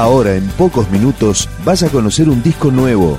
Ahora, en pocos minutos, vas a conocer un disco nuevo.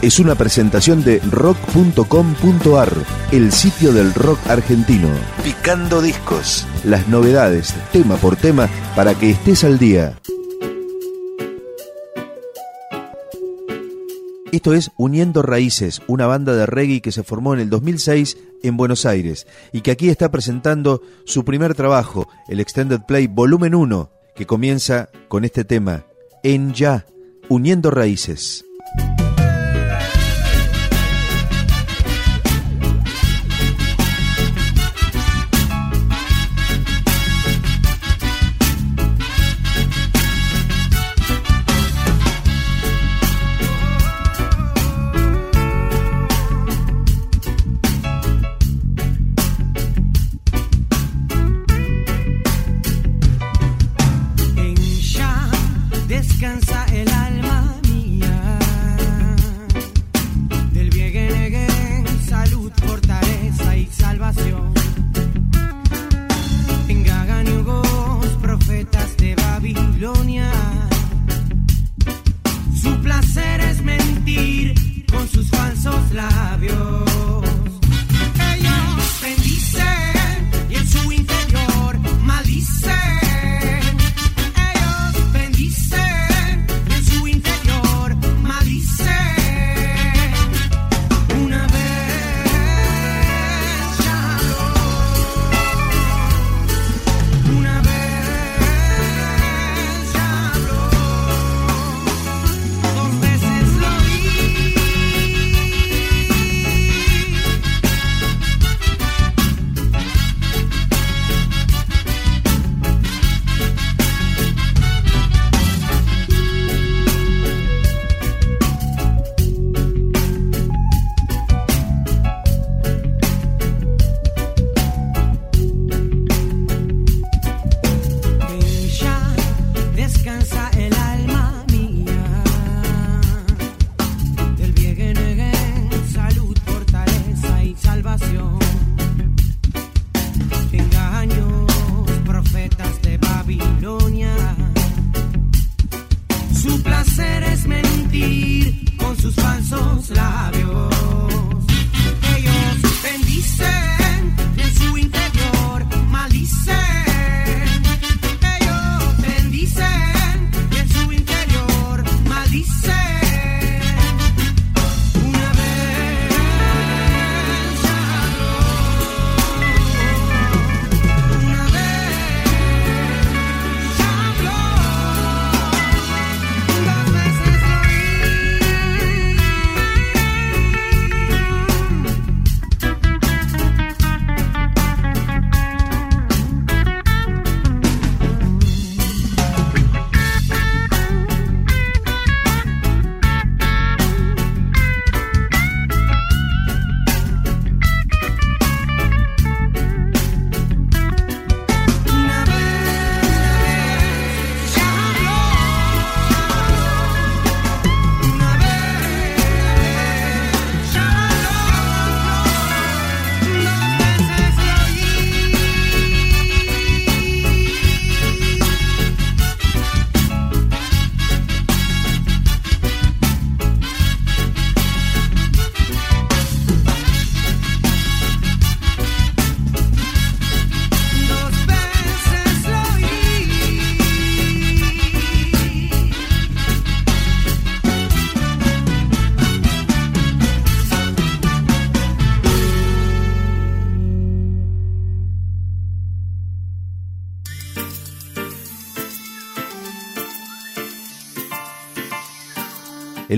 Es una presentación de rock.com.ar, el sitio del rock argentino. Picando discos. Las novedades, tema por tema, para que estés al día. Esto es Uniendo Raíces, una banda de reggae que se formó en el 2006 en Buenos Aires y que aquí está presentando su primer trabajo, el Extended Play Volumen 1, que comienza con este tema, En Ya, Uniendo Raíces. El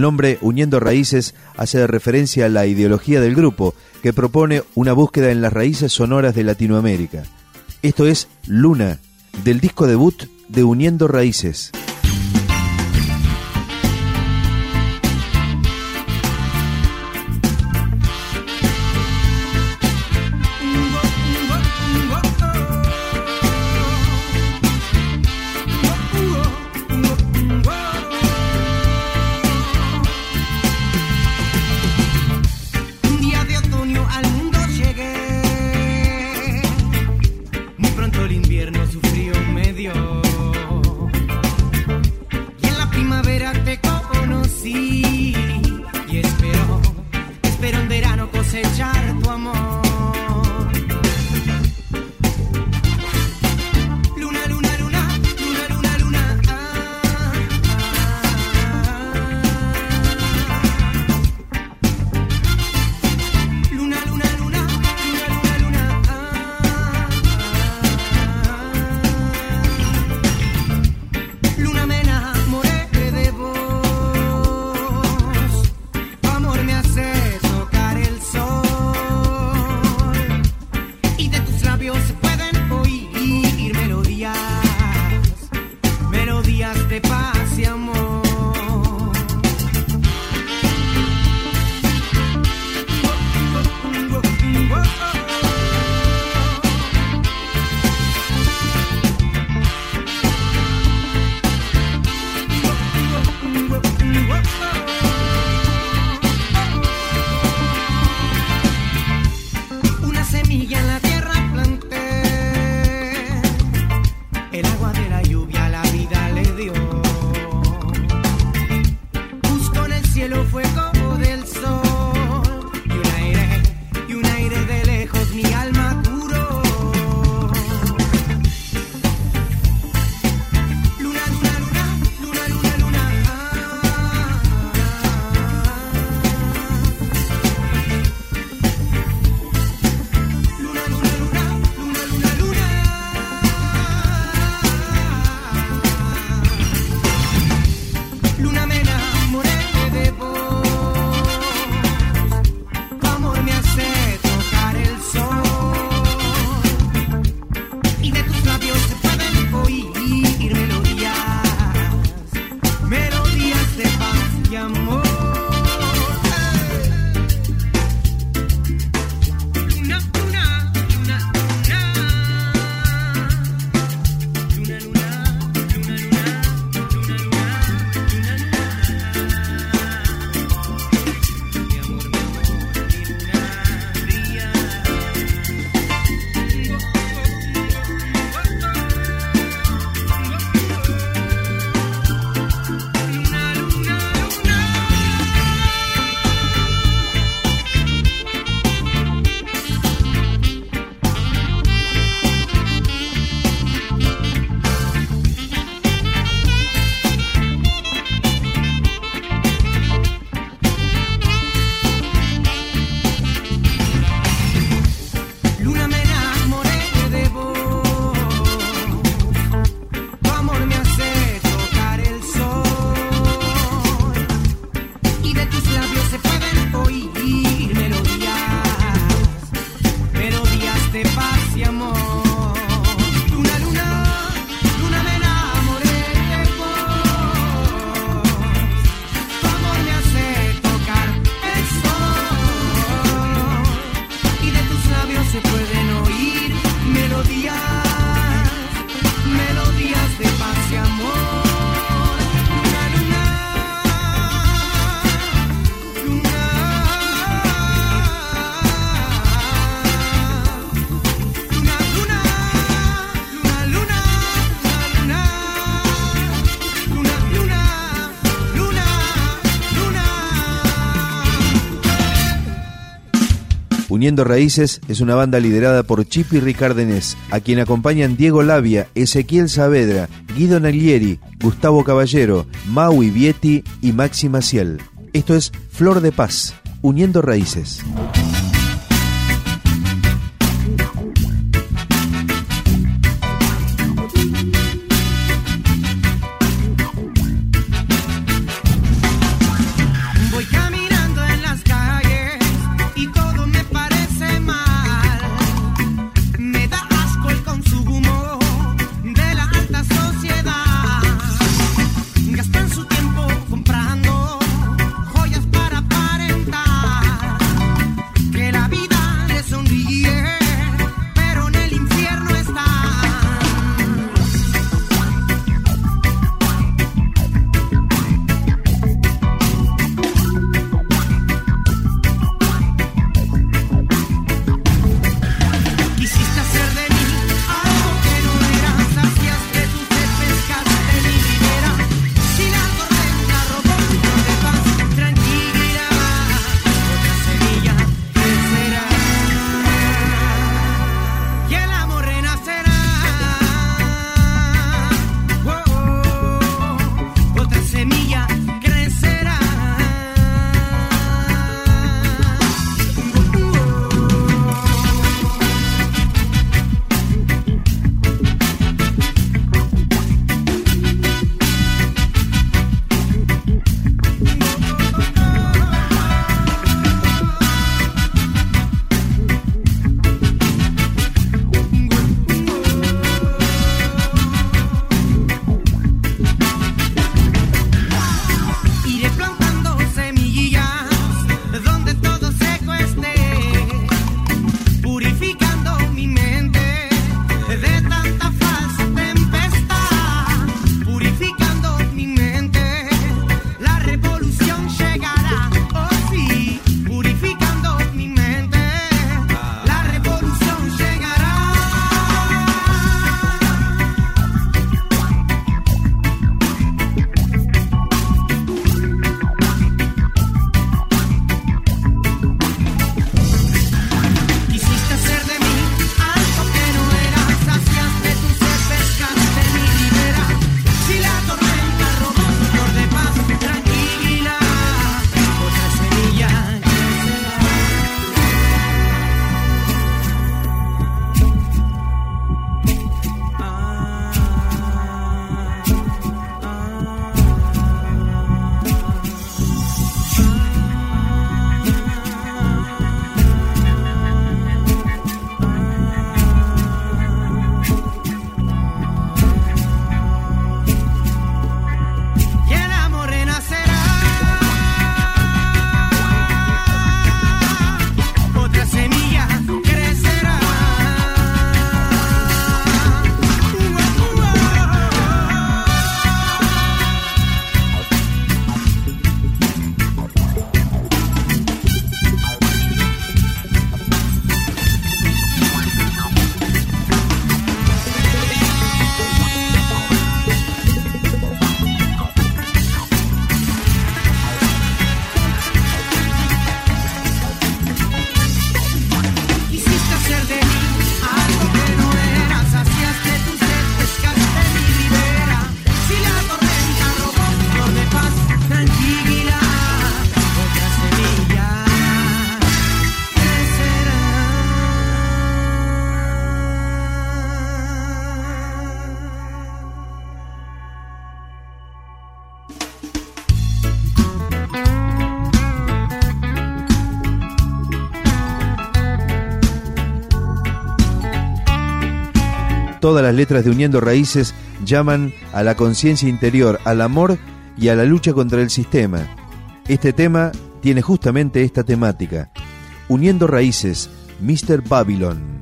nombre Uniendo Raíces hace referencia a la ideología del grupo, que propone una búsqueda en las raíces sonoras de Latinoamérica. Esto es Luna, del disco debut de Uniendo Raíces. del agua, de la lluvia, la vida le dio. Uniendo Raíces es una banda liderada por Chipi Ricardenés, a quien acompañan Diego Labia, Ezequiel Saavedra, Guido Naglieri, Gustavo Caballero, Maui Vietti y Maxi Maciel. Esto es Flor de Paz, Uniendo Raíces. Todas las letras de Uniendo Raíces llaman a la conciencia interior, al amor y a la lucha contra el sistema. Este tema tiene justamente esta temática. Uniendo Raíces, Mr. Babylon.